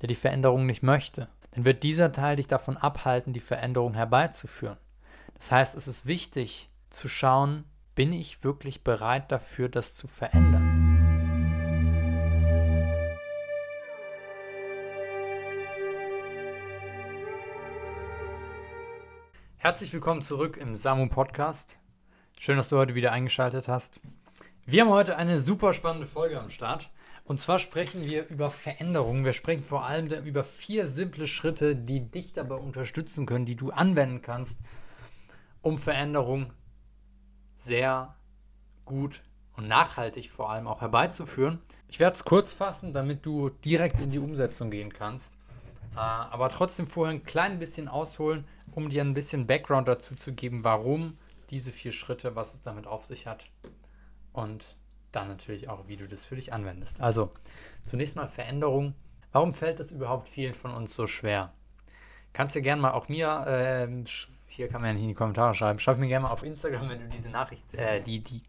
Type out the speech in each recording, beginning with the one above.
der die Veränderung nicht möchte, dann wird dieser Teil dich davon abhalten, die Veränderung herbeizuführen. Das heißt, es ist wichtig zu schauen, bin ich wirklich bereit dafür, das zu verändern? Herzlich willkommen zurück im Samu Podcast. Schön, dass du heute wieder eingeschaltet hast. Wir haben heute eine super spannende Folge am Start. Und zwar sprechen wir über Veränderungen. Wir sprechen vor allem über vier simple Schritte, die dich dabei unterstützen können, die du anwenden kannst, um Veränderungen sehr gut und nachhaltig vor allem auch herbeizuführen. Ich werde es kurz fassen, damit du direkt in die Umsetzung gehen kannst. Äh, aber trotzdem vorher ein klein bisschen ausholen, um dir ein bisschen Background dazu zu geben, warum diese vier Schritte, was es damit auf sich hat. Und dann natürlich auch, wie du das für dich anwendest. Also zunächst mal Veränderung. Warum fällt es überhaupt vielen von uns so schwer? Kannst du gerne mal auch mir, äh, hier kann man ja nicht in die Kommentare schreiben, schreib mir gerne mal auf Instagram, wenn du diese Nachricht, äh, die, die,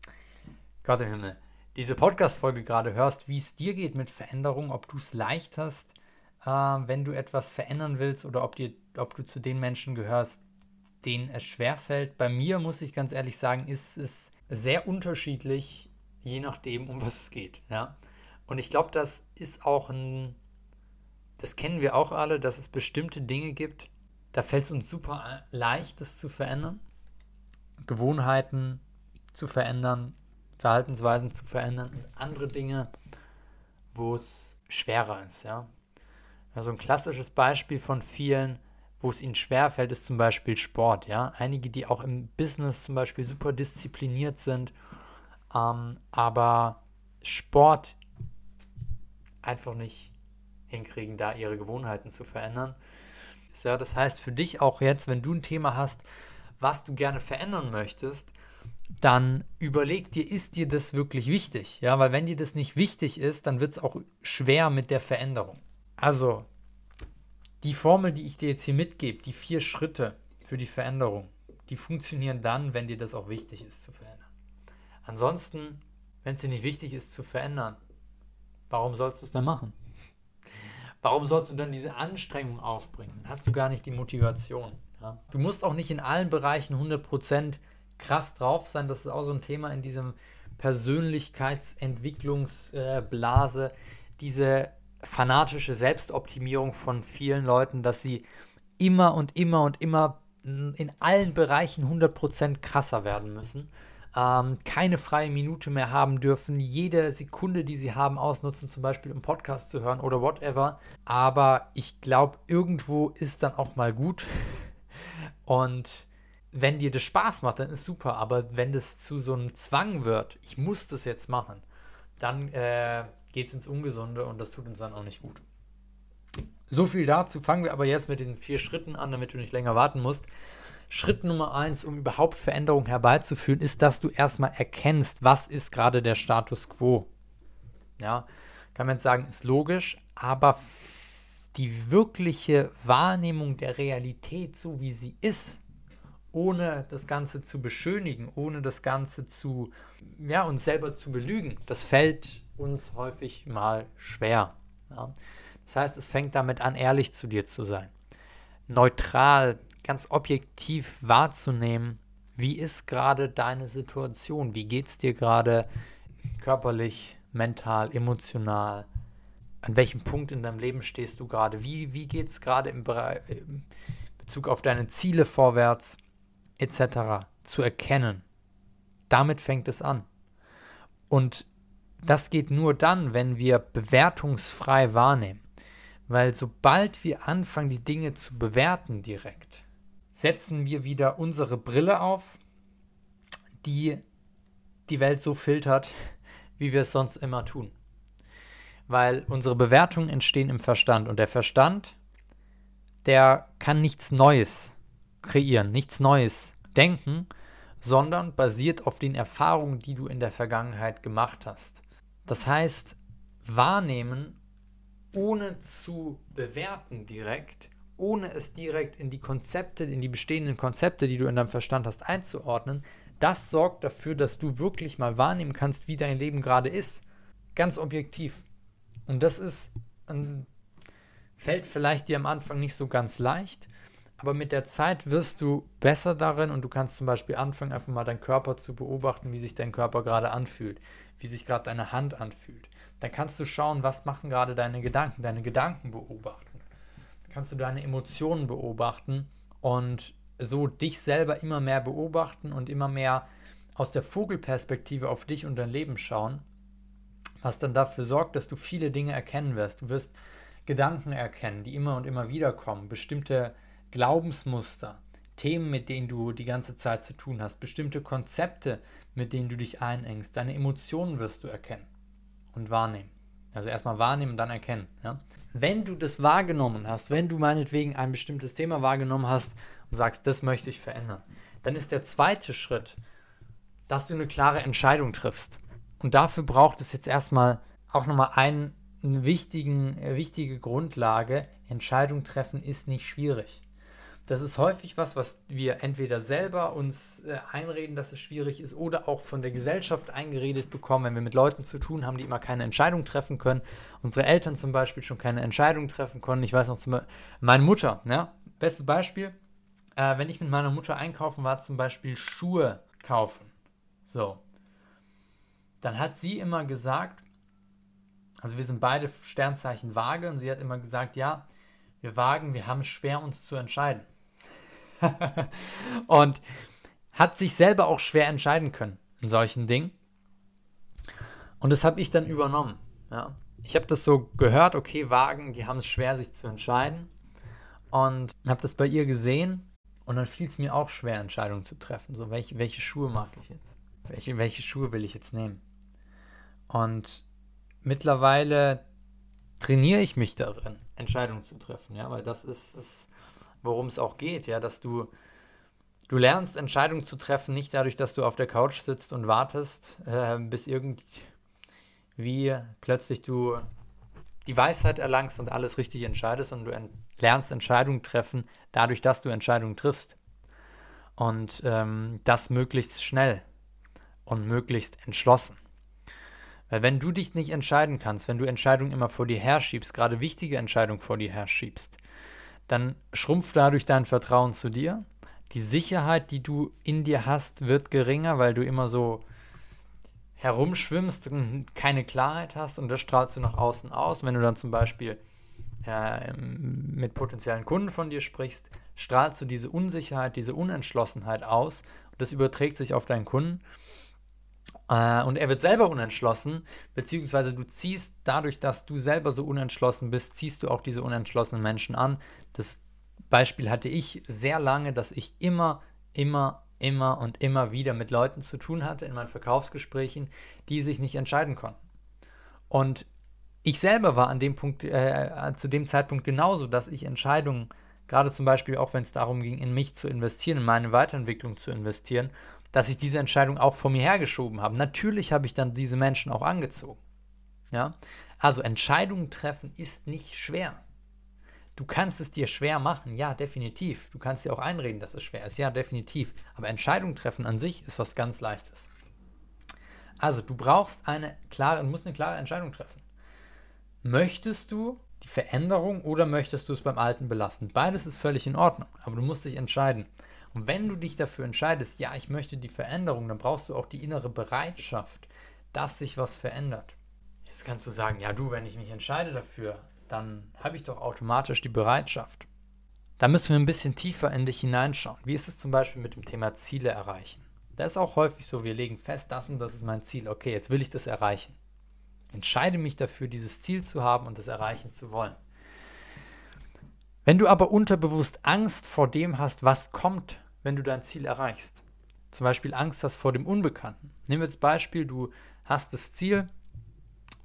Gott im Himmel, diese Podcast-Folge gerade hörst, wie es dir geht mit Veränderung, ob du es leicht hast, äh, wenn du etwas verändern willst oder ob, dir, ob du zu den Menschen gehörst, denen es schwerfällt. Bei mir, muss ich ganz ehrlich sagen, ist es sehr unterschiedlich, je nachdem, um was es geht. Ja? Und ich glaube, das ist auch ein, das kennen wir auch alle, dass es bestimmte Dinge gibt, da fällt es uns super leicht, das zu verändern. Gewohnheiten zu verändern, Verhaltensweisen zu verändern und andere Dinge, wo es schwerer ist. Ja? Also ein klassisches Beispiel von vielen, wo es ihnen schwerfällt, ist zum Beispiel Sport. Ja? Einige, die auch im Business zum Beispiel super diszipliniert sind ähm, aber Sport einfach nicht hinkriegen, da ihre Gewohnheiten zu verändern. Ja, das heißt für dich auch jetzt, wenn du ein Thema hast, was du gerne verändern möchtest, dann überleg dir, ist dir das wirklich wichtig? Ja, weil wenn dir das nicht wichtig ist, dann wird es auch schwer mit der Veränderung. Also, die Formel, die ich dir jetzt hier mitgebe, die vier Schritte für die Veränderung, die funktionieren dann, wenn dir das auch wichtig ist zu verändern. Ansonsten, wenn es dir nicht wichtig ist zu verändern, warum sollst du es dann machen? Warum sollst du dann diese Anstrengung aufbringen? Hast du gar nicht die Motivation. Ja? Du musst auch nicht in allen Bereichen 100% krass drauf sein. Das ist auch so ein Thema in diesem Persönlichkeitsentwicklungsblase. diese fanatische Selbstoptimierung von vielen Leuten, dass sie immer und immer und immer in allen Bereichen 100% krasser werden müssen ähm, keine freie Minute mehr haben dürfen, jede Sekunde, die sie haben, ausnutzen, zum Beispiel im Podcast zu hören oder whatever. Aber ich glaube, irgendwo ist dann auch mal gut. Und wenn dir das Spaß macht, dann ist super. Aber wenn das zu so einem Zwang wird, ich muss das jetzt machen, dann äh, geht es ins Ungesunde und das tut uns dann auch nicht gut. So viel dazu. Fangen wir aber jetzt mit diesen vier Schritten an, damit du nicht länger warten musst. Schritt Nummer eins, um überhaupt Veränderungen herbeizuführen, ist, dass du erstmal erkennst, was ist gerade der Status quo. Ja, kann man jetzt sagen, ist logisch, aber die wirkliche Wahrnehmung der Realität, so wie sie ist, ohne das Ganze zu beschönigen, ohne das Ganze zu, ja, uns selber zu belügen, das fällt uns häufig mal schwer. Ja. Das heißt, es fängt damit an, ehrlich zu dir zu sein, neutral ganz objektiv wahrzunehmen, wie ist gerade deine Situation, wie geht es dir gerade körperlich, mental, emotional, an welchem Punkt in deinem Leben stehst du gerade, wie, wie geht es gerade im, im Bezug auf deine Ziele vorwärts, etc. zu erkennen. Damit fängt es an. Und das geht nur dann, wenn wir bewertungsfrei wahrnehmen. Weil sobald wir anfangen, die Dinge zu bewerten direkt, setzen wir wieder unsere Brille auf, die die Welt so filtert, wie wir es sonst immer tun. Weil unsere Bewertungen entstehen im Verstand und der Verstand, der kann nichts Neues kreieren, nichts Neues denken, sondern basiert auf den Erfahrungen, die du in der Vergangenheit gemacht hast. Das heißt, wahrnehmen, ohne zu bewerten direkt, ohne es direkt in die Konzepte, in die bestehenden Konzepte, die du in deinem Verstand hast, einzuordnen, das sorgt dafür, dass du wirklich mal wahrnehmen kannst, wie dein Leben gerade ist. Ganz objektiv. Und das ist ein Fällt vielleicht dir am Anfang nicht so ganz leicht, aber mit der Zeit wirst du besser darin und du kannst zum Beispiel anfangen, einfach mal deinen Körper zu beobachten, wie sich dein Körper gerade anfühlt, wie sich gerade deine Hand anfühlt. Dann kannst du schauen, was machen gerade deine Gedanken, deine Gedanken beobachten. Kannst du deine Emotionen beobachten und so dich selber immer mehr beobachten und immer mehr aus der Vogelperspektive auf dich und dein Leben schauen, was dann dafür sorgt, dass du viele Dinge erkennen wirst. Du wirst Gedanken erkennen, die immer und immer wieder kommen, bestimmte Glaubensmuster, Themen, mit denen du die ganze Zeit zu tun hast, bestimmte Konzepte, mit denen du dich einengst, deine Emotionen wirst du erkennen und wahrnehmen. Also erstmal wahrnehmen, dann erkennen. Ja? Wenn du das wahrgenommen hast, wenn du meinetwegen ein bestimmtes Thema wahrgenommen hast und sagst, das möchte ich verändern, dann ist der zweite Schritt, dass du eine klare Entscheidung triffst. Und dafür braucht es jetzt erstmal auch nochmal einen, eine wichtigen, äh, wichtige Grundlage. Entscheidung treffen ist nicht schwierig. Das ist häufig was, was wir entweder selber uns äh, einreden, dass es schwierig ist, oder auch von der Gesellschaft eingeredet bekommen, wenn wir mit Leuten zu tun haben, die immer keine Entscheidung treffen können. Unsere Eltern zum Beispiel schon keine Entscheidung treffen können. Ich weiß noch zum Beispiel, meine Mutter, ja, bestes Beispiel, äh, wenn ich mit meiner Mutter einkaufen war, zum Beispiel Schuhe kaufen. So. Dann hat sie immer gesagt, also wir sind beide Sternzeichen Waage und sie hat immer gesagt, ja, wir wagen, wir haben schwer uns zu entscheiden. und hat sich selber auch schwer entscheiden können in solchen Dingen. Und das habe ich dann übernommen. Ja. Ich habe das so gehört, okay, Wagen, die haben es schwer, sich zu entscheiden. Und habe das bei ihr gesehen. Und dann fiel es mir auch schwer, Entscheidungen zu treffen. So, welche, welche Schuhe mag ich jetzt? Welche, welche Schuhe will ich jetzt nehmen? Und mittlerweile trainiere ich mich darin, Entscheidungen zu treffen, ja, weil das ist, ist worum es auch geht, ja, dass du, du lernst, Entscheidungen zu treffen, nicht dadurch, dass du auf der Couch sitzt und wartest, äh, bis irgendwie plötzlich du die Weisheit erlangst und alles richtig entscheidest und du ent lernst Entscheidungen treffen, dadurch, dass du Entscheidungen triffst. Und ähm, das möglichst schnell und möglichst entschlossen. Weil wenn du dich nicht entscheiden kannst, wenn du Entscheidungen immer vor dir herschiebst, gerade wichtige Entscheidungen vor dir herschiebst, dann schrumpft dadurch dein Vertrauen zu dir. Die Sicherheit, die du in dir hast, wird geringer, weil du immer so herumschwimmst und keine Klarheit hast und das strahlst du nach außen aus. Wenn du dann zum Beispiel äh, mit potenziellen Kunden von dir sprichst, strahlst du diese Unsicherheit, diese Unentschlossenheit aus und das überträgt sich auf deinen Kunden äh, und er wird selber unentschlossen, beziehungsweise du ziehst dadurch, dass du selber so unentschlossen bist, ziehst du auch diese unentschlossenen Menschen an. Das Beispiel hatte ich sehr lange, dass ich immer, immer, immer und immer wieder mit Leuten zu tun hatte in meinen Verkaufsgesprächen, die sich nicht entscheiden konnten. Und ich selber war an dem Punkt, äh, zu dem Zeitpunkt genauso, dass ich Entscheidungen, gerade zum Beispiel auch wenn es darum ging, in mich zu investieren, in meine Weiterentwicklung zu investieren dass ich diese Entscheidung auch vor mir hergeschoben habe. Natürlich habe ich dann diese Menschen auch angezogen. Ja? Also Entscheidungen treffen ist nicht schwer. Du kannst es dir schwer machen, ja, definitiv. Du kannst dir auch einreden, dass es schwer ist, ja, definitiv. Aber Entscheidungen treffen an sich ist was ganz Leichtes. Also, du brauchst eine klare, du musst eine klare Entscheidung treffen. Möchtest du die Veränderung oder möchtest du es beim Alten belassen? Beides ist völlig in Ordnung, aber du musst dich entscheiden. Und wenn du dich dafür entscheidest, ja, ich möchte die Veränderung, dann brauchst du auch die innere Bereitschaft, dass sich was verändert. Jetzt kannst du sagen, ja, du, wenn ich mich entscheide dafür, dann habe ich doch automatisch die Bereitschaft. Da müssen wir ein bisschen tiefer in dich hineinschauen. Wie ist es zum Beispiel mit dem Thema Ziele erreichen? Da ist auch häufig so, wir legen fest, das und das ist mein Ziel. Okay, jetzt will ich das erreichen. Entscheide mich dafür, dieses Ziel zu haben und das erreichen zu wollen. Wenn du aber unterbewusst Angst vor dem hast, was kommt, wenn du dein Ziel erreichst. Zum Beispiel Angst hast vor dem Unbekannten. Nehmen wir das Beispiel, du hast das Ziel,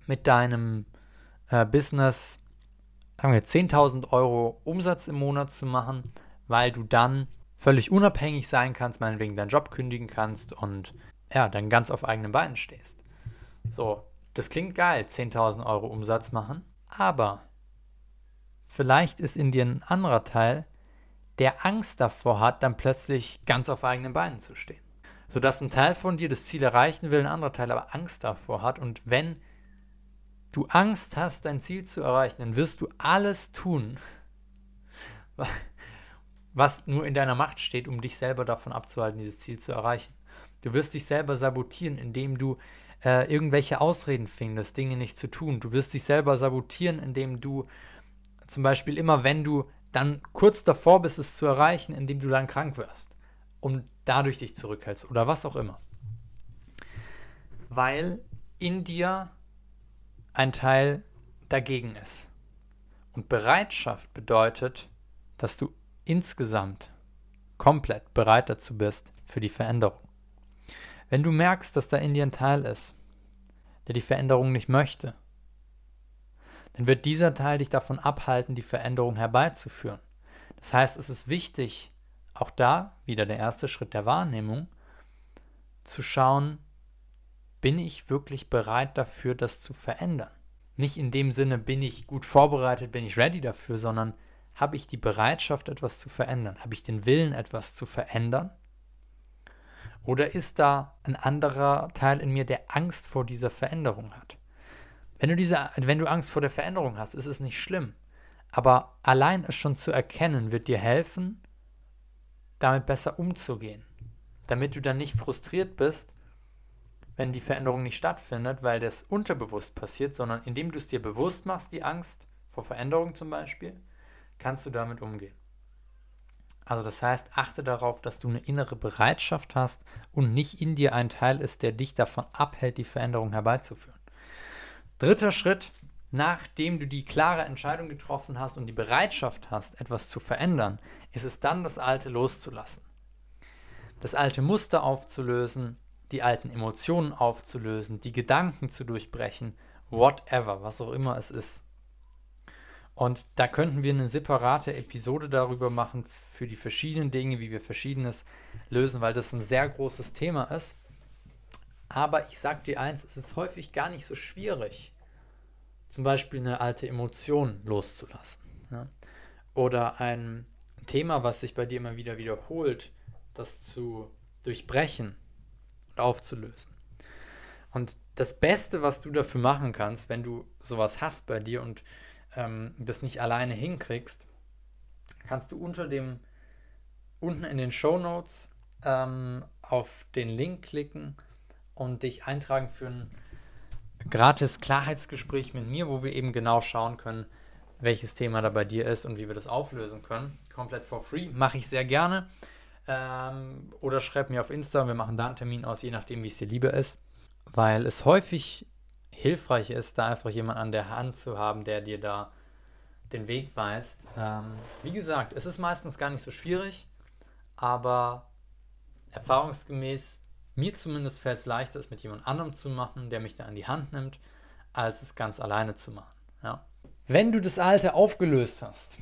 mit deinem äh, Business, sagen wir, 10.000 Euro Umsatz im Monat zu machen, weil du dann völlig unabhängig sein kannst, meinetwegen deinen Job kündigen kannst und ja, dann ganz auf eigenen Beinen stehst. So, das klingt geil, 10.000 Euro Umsatz machen, aber vielleicht ist in dir ein anderer Teil, der Angst davor hat, dann plötzlich ganz auf eigenen Beinen zu stehen. Sodass ein Teil von dir das Ziel erreichen will, ein anderer Teil aber Angst davor hat. Und wenn du Angst hast, dein Ziel zu erreichen, dann wirst du alles tun, was nur in deiner Macht steht, um dich selber davon abzuhalten, dieses Ziel zu erreichen. Du wirst dich selber sabotieren, indem du äh, irgendwelche Ausreden findest, Dinge nicht zu tun. Du wirst dich selber sabotieren, indem du zum Beispiel immer, wenn du dann kurz davor bist, es zu erreichen, indem du dann krank wirst, um dadurch dich zurückhältst oder was auch immer. Weil in dir ein Teil dagegen ist. Und Bereitschaft bedeutet, dass du insgesamt komplett bereit dazu bist für die Veränderung. Wenn du merkst, dass da in dir ein Teil ist, der die Veränderung nicht möchte, dann wird dieser Teil dich davon abhalten, die Veränderung herbeizuführen. Das heißt, es ist wichtig, auch da wieder der erste Schritt der Wahrnehmung, zu schauen, bin ich wirklich bereit dafür, das zu verändern? Nicht in dem Sinne, bin ich gut vorbereitet, bin ich ready dafür, sondern habe ich die Bereitschaft, etwas zu verändern? Habe ich den Willen, etwas zu verändern? Oder ist da ein anderer Teil in mir, der Angst vor dieser Veränderung hat? Wenn du, diese, wenn du Angst vor der Veränderung hast, ist es nicht schlimm. Aber allein es schon zu erkennen, wird dir helfen, damit besser umzugehen. Damit du dann nicht frustriert bist, wenn die Veränderung nicht stattfindet, weil das unterbewusst passiert, sondern indem du es dir bewusst machst, die Angst vor Veränderung zum Beispiel, kannst du damit umgehen. Also das heißt, achte darauf, dass du eine innere Bereitschaft hast und nicht in dir ein Teil ist, der dich davon abhält, die Veränderung herbeizuführen. Dritter Schritt, nachdem du die klare Entscheidung getroffen hast und die Bereitschaft hast, etwas zu verändern, ist es dann, das Alte loszulassen. Das alte Muster aufzulösen, die alten Emotionen aufzulösen, die Gedanken zu durchbrechen, whatever, was auch immer es ist. Und da könnten wir eine separate Episode darüber machen für die verschiedenen Dinge, wie wir Verschiedenes lösen, weil das ein sehr großes Thema ist. Aber ich sage dir eins, es ist häufig gar nicht so schwierig, zum Beispiel eine alte Emotion loszulassen. Ja? Oder ein Thema, was sich bei dir immer wieder wiederholt, das zu durchbrechen und aufzulösen. Und das Beste, was du dafür machen kannst, wenn du sowas hast bei dir und ähm, das nicht alleine hinkriegst, kannst du unter dem, unten in den Show Notes ähm, auf den Link klicken und dich eintragen für ein gratis Klarheitsgespräch mit mir, wo wir eben genau schauen können, welches Thema da bei dir ist und wie wir das auflösen können. Komplett for free. Mache ich sehr gerne. Ähm, oder schreib mir auf Insta, wir machen da einen Termin aus, je nachdem, wie es dir lieber ist. Weil es häufig hilfreich ist, da einfach jemand an der Hand zu haben, der dir da den Weg weist. Ähm, wie gesagt, es ist meistens gar nicht so schwierig, aber erfahrungsgemäß mir zumindest fällt es leichter, es mit jemand anderem zu machen, der mich da an die Hand nimmt, als es ganz alleine zu machen. Ja. Wenn du das Alte aufgelöst hast,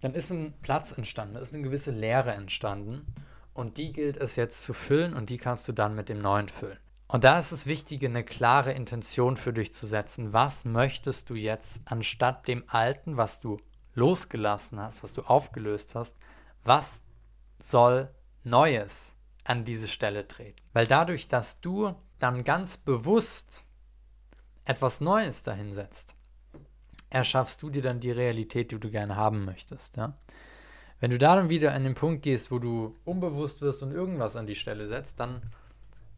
dann ist ein Platz entstanden, ist eine gewisse Leere entstanden und die gilt es jetzt zu füllen und die kannst du dann mit dem Neuen füllen. Und da ist es wichtig, eine klare Intention für dich zu setzen. Was möchtest du jetzt anstatt dem Alten, was du losgelassen hast, was du aufgelöst hast, was soll Neues an diese Stelle treten. Weil dadurch, dass du dann ganz bewusst etwas Neues dahinsetzt, erschaffst du dir dann die Realität, die du gerne haben möchtest. Ja? Wenn du da dann wieder an den Punkt gehst, wo du unbewusst wirst und irgendwas an die Stelle setzt, dann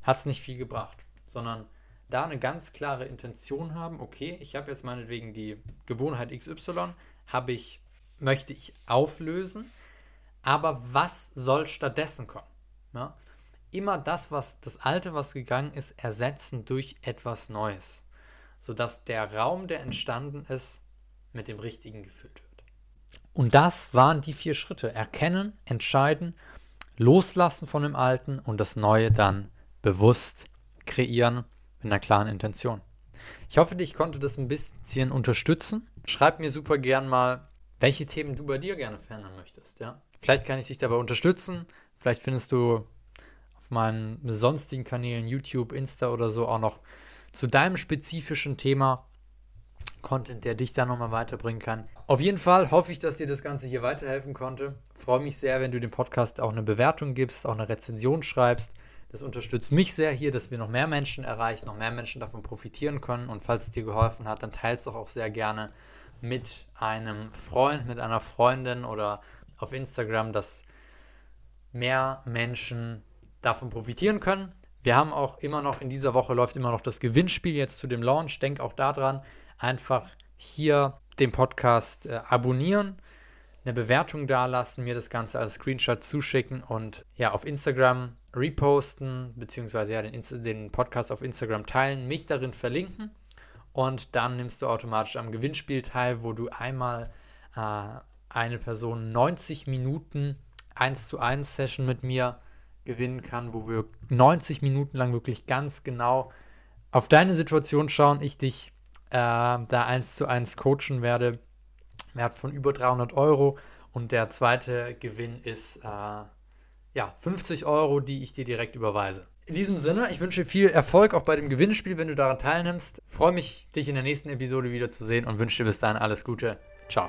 hat es nicht viel gebracht, sondern da eine ganz klare Intention haben, okay, ich habe jetzt meinetwegen die Gewohnheit XY, habe ich, möchte ich auflösen, aber was soll stattdessen kommen? Ja? Immer das, was das Alte, was gegangen ist, ersetzen durch etwas Neues, sodass der Raum, der entstanden ist, mit dem Richtigen gefüllt wird. Und das waren die vier Schritte. Erkennen, entscheiden, loslassen von dem Alten und das Neue dann bewusst kreieren mit einer klaren Intention. Ich hoffe, ich konnte das ein bisschen unterstützen. Schreib mir super gern mal, welche Themen du bei dir gerne verändern möchtest. Ja? Vielleicht kann ich dich dabei unterstützen. Vielleicht findest du auf meinen sonstigen Kanälen, YouTube, Insta oder so, auch noch zu deinem spezifischen Thema Content, der dich da nochmal weiterbringen kann. Auf jeden Fall hoffe ich, dass dir das Ganze hier weiterhelfen konnte. Freue mich sehr, wenn du dem Podcast auch eine Bewertung gibst, auch eine Rezension schreibst. Das unterstützt mich sehr hier, dass wir noch mehr Menschen erreichen, noch mehr Menschen davon profitieren können. Und falls es dir geholfen hat, dann teilst doch auch sehr gerne mit einem Freund, mit einer Freundin oder auf Instagram, dass mehr Menschen davon profitieren können. Wir haben auch immer noch, in dieser Woche läuft immer noch das Gewinnspiel jetzt zu dem Launch. Denk auch daran, einfach hier den Podcast äh, abonnieren, eine Bewertung dalassen, mir das Ganze als Screenshot zuschicken und ja, auf Instagram reposten, beziehungsweise ja, den, den Podcast auf Instagram teilen, mich darin verlinken und dann nimmst du automatisch am Gewinnspiel teil, wo du einmal äh, eine Person 90 Minuten 1 zu 1 Session mit mir gewinnen kann, wo wir 90 Minuten lang wirklich ganz genau auf deine Situation schauen, ich dich äh, da 1 zu 1 coachen werde. Wert von über 300 Euro und der zweite Gewinn ist äh, ja 50 Euro, die ich dir direkt überweise. In diesem Sinne, ich wünsche viel Erfolg auch bei dem Gewinnspiel, wenn du daran teilnimmst. freue mich, dich in der nächsten Episode wiederzusehen und wünsche dir bis dahin alles Gute. Ciao.